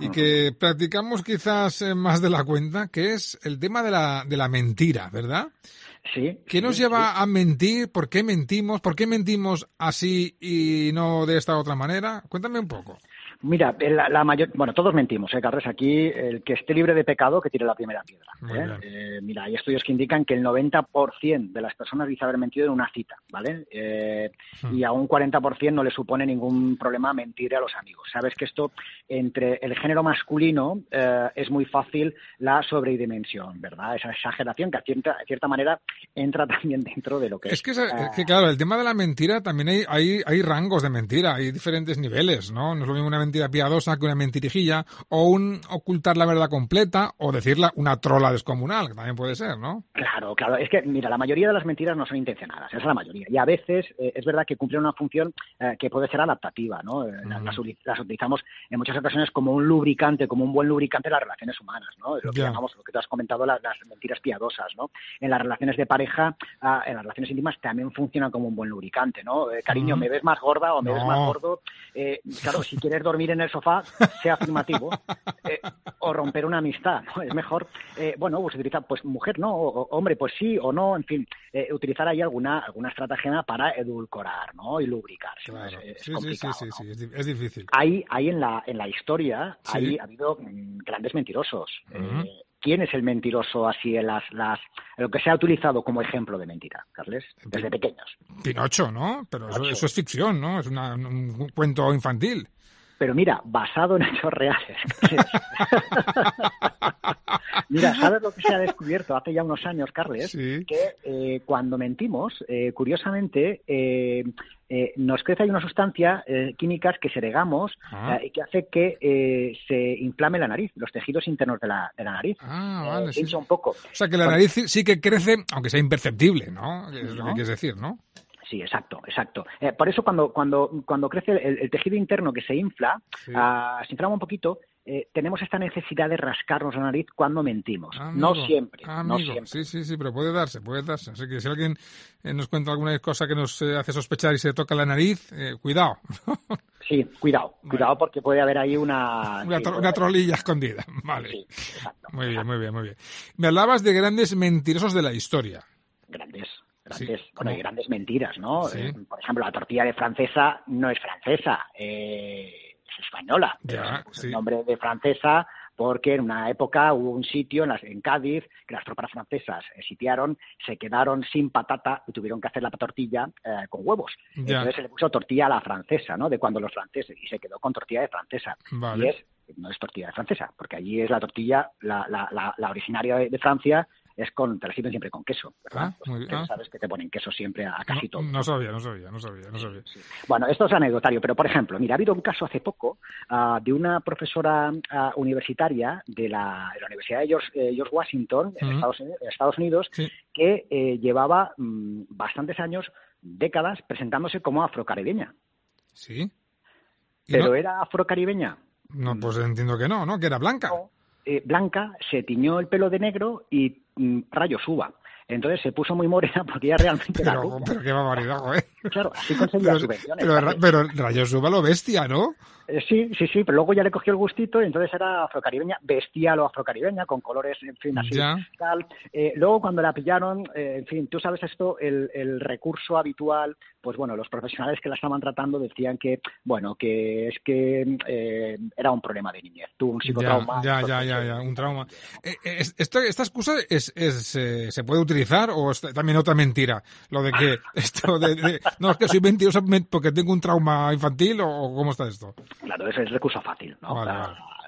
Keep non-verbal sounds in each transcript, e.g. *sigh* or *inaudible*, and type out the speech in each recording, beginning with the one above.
Y que practicamos quizás eh, más de la cuenta, que es el tema de la, de la mentira, ¿verdad? Sí. ¿Qué nos lleva a mentir? ¿Por qué mentimos? ¿Por qué mentimos así y no de esta otra manera? Cuéntame un poco. Mira, la, mayor, bueno, todos mentimos, ¿eh, Carles? Aquí el que esté libre de pecado que tire la primera piedra. ¿eh? Eh, mira, hay estudios que indican que el 90% de las personas dice haber mentido en una cita, ¿vale? Eh, hmm. Y a un 40% no le supone ningún problema mentir a los amigos. Sabes que esto entre el género masculino es muy fácil la sobredimensión, ¿verdad? Esa exageración que a cierta, cierta manera entra *laughs* también dentro de lo que es. Es que, que claro, el tema de la mentira también hay, hay, hay rangos de mentira, hay diferentes niveles, ¿no? No es lo mismo una mentira mentira piadosa que una mentirijilla, o un ocultar la verdad completa, o decirla una trola descomunal, que también puede ser, ¿no? Claro, claro. Es que, mira, la mayoría de las mentiras no son intencionadas, esa es la mayoría. Y a veces eh, es verdad que cumplen una función eh, que puede ser adaptativa, ¿no? Eh, las, utilizamos en muchas ocasiones como un lubricante, como un buen lubricante en las relaciones humanas, ¿no? Lo que llamamos, lo que tú has comentado, las, mentiras piadosas, ¿no? En las relaciones de pareja, ah, en las relaciones íntimas también funcionan como un buen lubricante, ¿no? cariño, ¿me ves más gorda o me ves más gordo? claro, si quieres dormir en el sofá sea afirmativo eh, o romper una amistad. *laughs* Es mejor, eh, bueno, pues utilizar, pues mujer no, o, hombre, pues sí o no, en fin, eh, utilizar ahí alguna alguna estratagema para edulcorar, ¿no? Y lubricar. Es, sí, sí, sí, sí, es, difícil. Hay, hay en la en la historia hay, ha habido mm, grandes mentirosos. ¿Quién es el mentiroso así en las, las lo que se ha utilizado como ejemplo de mentira, Carles? Desde pequeños. Pinocho, ¿no? Pero eso, es ficción, ¿no? Es un cuento infantil pero mira, basado en hechos reales. *laughs* mira, ¿sabes lo que se ha descubierto hace ya unos años, Carles? Que eh, cuando mentimos, eh, curiosamente, eh, nos crece ahí una sustancia químicas que segregamos ah. y que hace que se inflame la nariz, los tejidos internos de la, de la nariz. Ah, vale. Sí. un poco. O sea, que la nariz sí que crece, aunque sea imperceptible, ¿no? Es lo que quieres decir, ¿no? Sí, exacto, exacto. Eh, por eso cuando, cuando, cuando crece el, tejido interno que se infla, ah, se inflama un poquito, eh, tenemos esta necesidad de rascarnos la nariz cuando mentimos. no siempre. no siempre. Sí, sí, sí, pero puede darse, puede darse. Así que si alguien eh, nos cuenta alguna cosa que nos hace sospechar y se toca la nariz, cuidado. *laughs* sí, cuidado, cuidado porque puede haber ahí una... *laughs* Una, trolilla escondida. *laughs* Vale. Sí, exacto. Muy bien, muy bien, muy bien. Me hablabas de grandes mentirosos de la historia. Grandes grandes, bueno, hay grandes mentiras, ¿no? Eh, por ejemplo, la tortilla de francesa no es francesa, eh, es española. el nombre de francesa porque en una época hubo un sitio en, las, en Cádiz que las tropas francesas eh, sitiaron, se quedaron sin patata y tuvieron que hacer la tortilla con huevos. Entonces se le puso tortilla a la francesa, ¿no? De cuando los franceses, y se quedó con tortilla de francesa. Y es, no es tortilla de francesa, porque allí es la tortilla, la, la, la, originaria de Francia, es con, te la sirven siempre con queso, ¿verdad? Ah, pues sabes que te ponen queso siempre a casi todo. No sabía, no sabía, no sabía, no sabía. Bueno, esto es anecdotario, pero por ejemplo, mira, ha habido un caso hace poco uh, de una profesora uh, universitaria de la, de la, Universidad de George, eh, George Washington, en, Estados, Estados, Unidos, que eh, llevaba mm, bastantes años, décadas, presentándose como afrocaribeña. Sí. ¿Pero era afrocaribeña? No, pues entiendo que no, ¿no? Que era blanca. Eh, blanca, se tiñó el pelo de negro y mm, rayos uva. Entonces se puso muy morena *laughs* porque ya realmente pero, era Pero qué barbaridad, ¿eh? Claro, así conseguía subvenciones. Pero, pero, rayos uva lo bestia, ¿no? Eh, sí, sí, sí, pero luego ya le cogió el gustito y entonces era afrocaribeña, bestial o afrocaribeña, con colores, en fin, así, tal. Eh, luego cuando la pillaron, eh, en fin, tú sabes esto, el, el, recurso habitual, pues bueno, los profesionales que la estaban tratando decían que, bueno, que es que era un problema de niñez, tuvo un psicotrauma. Ya, ya, ya, ya, un trauma. ¿Esta, esta excusa es, es se puede utilizar o es también otra mentira? Lo de que *laughs* esto de, no, es que soy mentiroso porque tengo un trauma infantil o cómo está esto? Claro, ese es el recurso fácil, ¿no?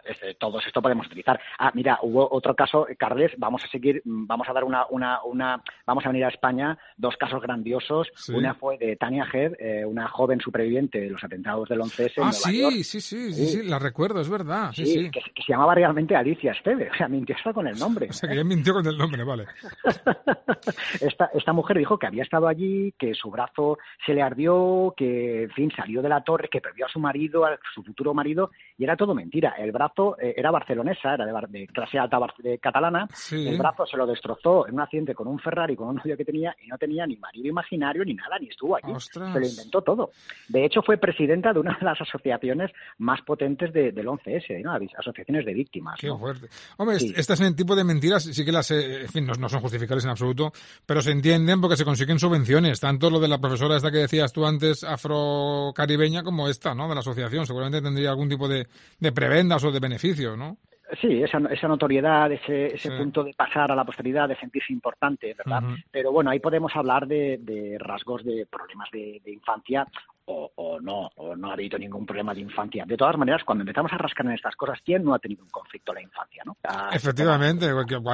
Este, todos esto podemos utilizar. Ah, mira, hubo otro caso, Carles, vamos a seguir, vamos a dar una, una, una vamos a venir a España, dos casos grandiosos. Una fue de Tania Head, eh, una joven superviviente de los atentados del 11S ah, sí, sí, sí, sí, sí, la recuerdo, es verdad. Sí, sí. Que, se llamaba realmente Alicia Esteve, o sea, mintió hasta con el nombre. *laughs* O sea, que mintió con el nombre, vale. *laughs* esta, esta mujer dijo que había estado allí, que su brazo se le ardió, que, en fin, salió de la torre, que perdió a su marido, a su futuro marido, y era todo mentira. El brazo eh, era barcelonesa, era de, clase alta catalana, el brazo se lo destrozó en un accidente con un Ferrari, con un novio que tenía, y no tenía ni marido imaginario ni nada, ni estuvo allí. Se lo inventó todo. De hecho, fue presidenta de una de las asociaciones más potentes del 11S, ¿no? asociaciones de víctimas. Qué fuerte. Hombre, estas tipo de mentiras sí que las, eh, en fin, no, son justificables en absoluto, pero se entienden porque se consiguen subvenciones, tanto lo de la profesora esta que decías tú antes, afrocaribeña, como esta, ¿no? De la asociación. Seguramente tendría algún tipo de, de prebendas o de beneficio, ¿no? Sí, esa, esa notoriedad, ese, ese punto de pasar a la posteridad, de sentirse importante, ¿verdad? Pero bueno, ahí podemos hablar de, de rasgos de problemas de, de infancia o, no, o no ha habido ningún problema de infancia. De todas maneras, cuando empezamos a rascar en estas cosas, ¿quién no ha tenido un conflicto en la infancia? ¿no? Efectivamente,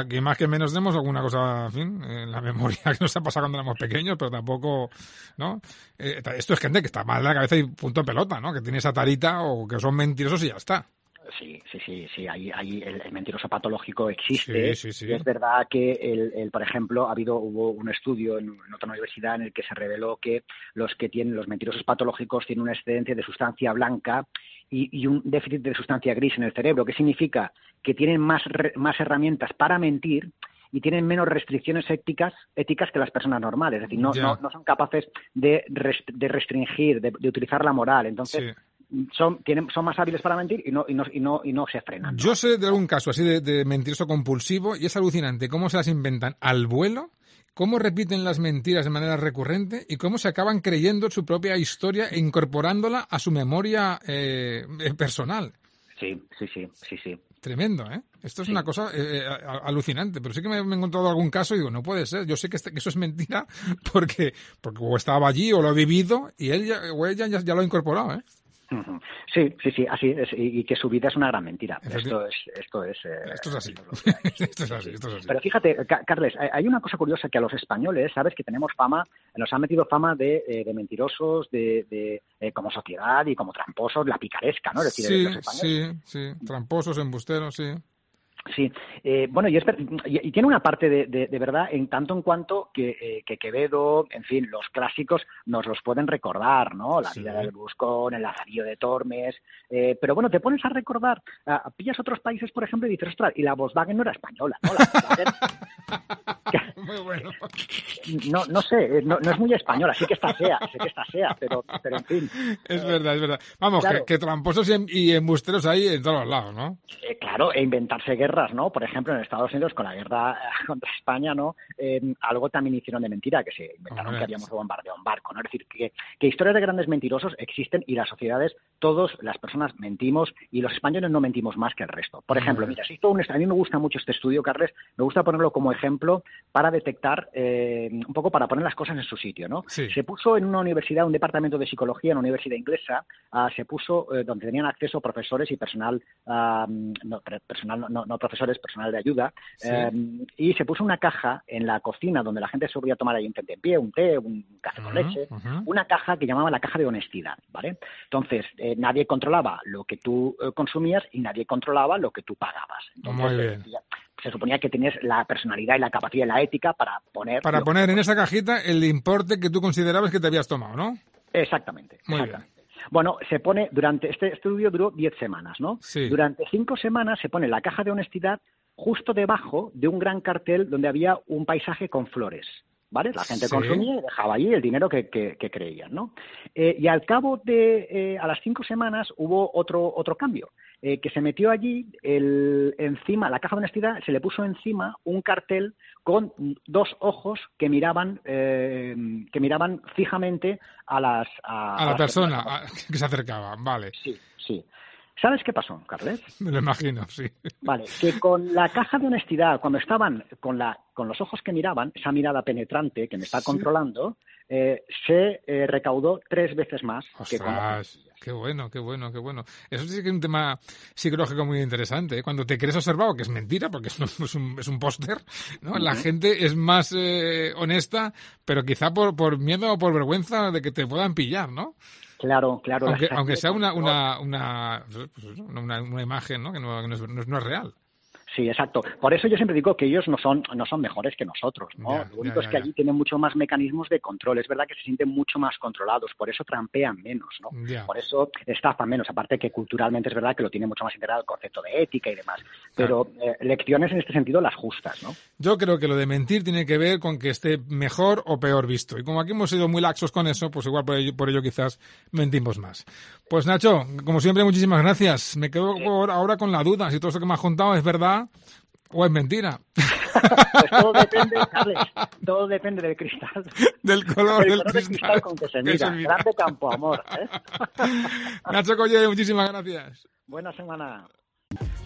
que, más que menos tenemos alguna cosa, en fin, en la memoria *laughs* que nos ha pasado cuando éramos pequeños, pero tampoco, ¿no? Eh, esto es gente que está mal de la cabeza y punto de pelota, ¿no? Que tiene esa tarita o que son mentirosos y ya está. Sí, sí, sí, sí. Ahí, ahí el, mentiroso patológico existe. Sí, sí, es verdad que, el, por ejemplo, ha habido hubo un estudio en, otra universidad en el que se reveló que los que tienen los mentirosos patológicos tienen una excedencia de sustancia blanca y, un déficit de sustancia gris en el cerebro. ¿Qué significa? Que tienen más, más herramientas para mentir y tienen menos restricciones éticas, éticas que las personas normales. Es decir, no, no, son capaces de, de restringir, de, utilizar la moral. Entonces, son, tienen, son más hábiles para mentir y no, y no, y no, y no se frenan. Yo sé de algún caso así de, mentiroso compulsivo y es alucinante cómo se las inventan al vuelo cómo repiten las mentiras de manera recurrente y cómo se acaban creyendo su propia historia e incorporándola a su memoria eh, personal. Sí, sí, sí, sí, sí. Tremendo, ¿eh? Esto es una cosa eh, eh, alucinante, pero sí que me, he encontrado algún caso y digo, no puede ser, yo sé que, este, que eso es mentira *laughs* porque, porque o estaba allí o lo he vivido y él o ella ya, ya lo ha incorporado, ¿eh? Sí, sí, sí, así es, y, que su vida es una gran mentira. Esto es, esto es, eh, esto es así. esto es así, *laughs* esto es así. Pero fíjate, Carles, hay una cosa curiosa que a los españoles, sabes, que tenemos fama, nos han metido fama de, eh, de mentirosos, de, de eh, como sociedad y como tramposos, la picaresca, ¿no? decir, sí, sí, sí, tramposos, embusteros, sí. Sí, eh, bueno, y, y, tiene una parte de, de, verdad en tanto en cuanto que, eh, que, Quevedo, en fin, los clásicos nos los pueden recordar, ¿no? La vida del Buscón, el Lazarillo de Tormes, eh, pero bueno, te pones a recordar, pillas otros países, por ejemplo, y dices, ostras, y la Volkswagen no era española, ¿no? La Volkswagen, *laughs* *laughs* muy bueno. *laughs* No, no sé, no, no, es muy española, sí que está sea, sé que está sea, pero, pero en fin. Es verdad, es verdad. Vamos, que, tramposos y, embusteros hay en todos los lados, ¿no? claro, e inventarse guerra ¿no? Por ejemplo, en Estados Unidos con la guerra *laughs* contra España, ¿no? Eh, algo también hicieron de mentira, que se inventaron que habíamos bombardeado un barco, ¿no? Es decir, que, que historias de grandes mentirosos existen y las sociedades, todos, las personas mentimos y los españoles no mentimos más que el resto. Por ejemplo, mira, si un, a mí me gusta mucho este estudio, Carles, me gusta ponerlo como ejemplo para detectar, eh, un poco para poner las cosas en su sitio, ¿no? Se puso en una universidad, un departamento de psicología en una universidad inglesa, ah, se puso eh, donde tenían acceso profesores y personal, ah, no, personal no, no, profesores, personal de ayuda, eh, y se puso una caja en la cocina donde la gente se podía tomar ahí un té en pie, un té, un café con leche, una caja que llamaba la caja de honestidad, ¿vale? Entonces, eh, nadie controlaba lo que tú eh, consumías y nadie controlaba lo que tú pagabas. Entonces, se suponía que tenías la personalidad y la capacidad y la ética para poner... Para poner en esa cajita el importe que tú considerabas que te habías tomado, ¿no? Exactamente. Muy exactamente. Bueno, se pone durante este estudio duró 10 semanas, ¿no? Durante cinco semanas se pone la caja de honestidad justo debajo de un gran cartel donde había un paisaje con flores. ¿Vale? La gente consumía y dejaba allí el dinero que, que, creían, ¿no? Eh, y al cabo de, eh, a las cinco semanas hubo otro, otro cambio. Eh, que se metió allí, el, encima, la caja de honestidad, se le puso encima un cartel con dos ojos que miraban, eh, que miraban fijamente a las... A, la persona que se acercaba, vale. Sí, sí. ¿Sabes qué pasó, Carles? *laughs* Me lo imagino, sí. Vale, que con la caja de honestidad, cuando estaban con, la, con los ojos que miraban, esa mirada penetrante que me está controlando, eh, se eh, recaudó tres veces más que con Qué bueno, qué bueno, qué bueno. Eso sí que es un tema psicológico muy interesante. ¿eh? Cuando te crees observado, que es mentira, porque *laughs* es un, es un póster, ¿no? La gente es más honesta, pero quizá por, por miedo o por vergüenza de que te puedan pillar, ¿no? Claro, claro. Aunque, aunque sea una, una, una, pues una, una imagen ¿no? que, no, no, es, no es real. Sí, exacto. Por eso yo siempre digo que ellos no son, no son mejores que nosotros, ¿no? Lo único es que allí tienen mucho más mecanismos de control. Es verdad que se sienten mucho más controlados, por eso trampean menos, ¿no? Por eso estafan menos. Aparte que culturalmente es verdad que lo tiene mucho más integrado el concepto de ética y demás. Pero eh, lecciones en este sentido las justas, ¿no? Yo creo que lo de mentir tiene que ver con que esté mejor o peor visto. Y como aquí hemos sido muy laxos con eso, pues igual por ello, por ello quizás mentimos más. Pues Nacho, como siempre, muchísimas gracias. Me quedo ahora con la duda si todo eso que me has contado es verdad o es mentira. Pues todo *laughs* depende, Carles, todo depende del cristal. Del color del, cristal. con que se mira. Grande campo, amor. ¿eh? *laughs* Nacho Colle, muchísimas gracias. Buena semana.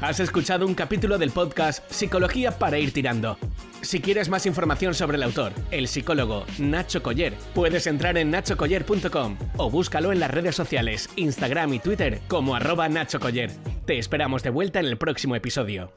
Has escuchado un capítulo del podcast Psicología para ir tirando. Si quieres más información sobre el autor, el psicólogo Nacho Coller, puedes entrar en nachocoller.com o búscalo en las redes sociales, Instagram y Twitter como arroba Nacho Coller. Te esperamos de vuelta en el próximo episodio.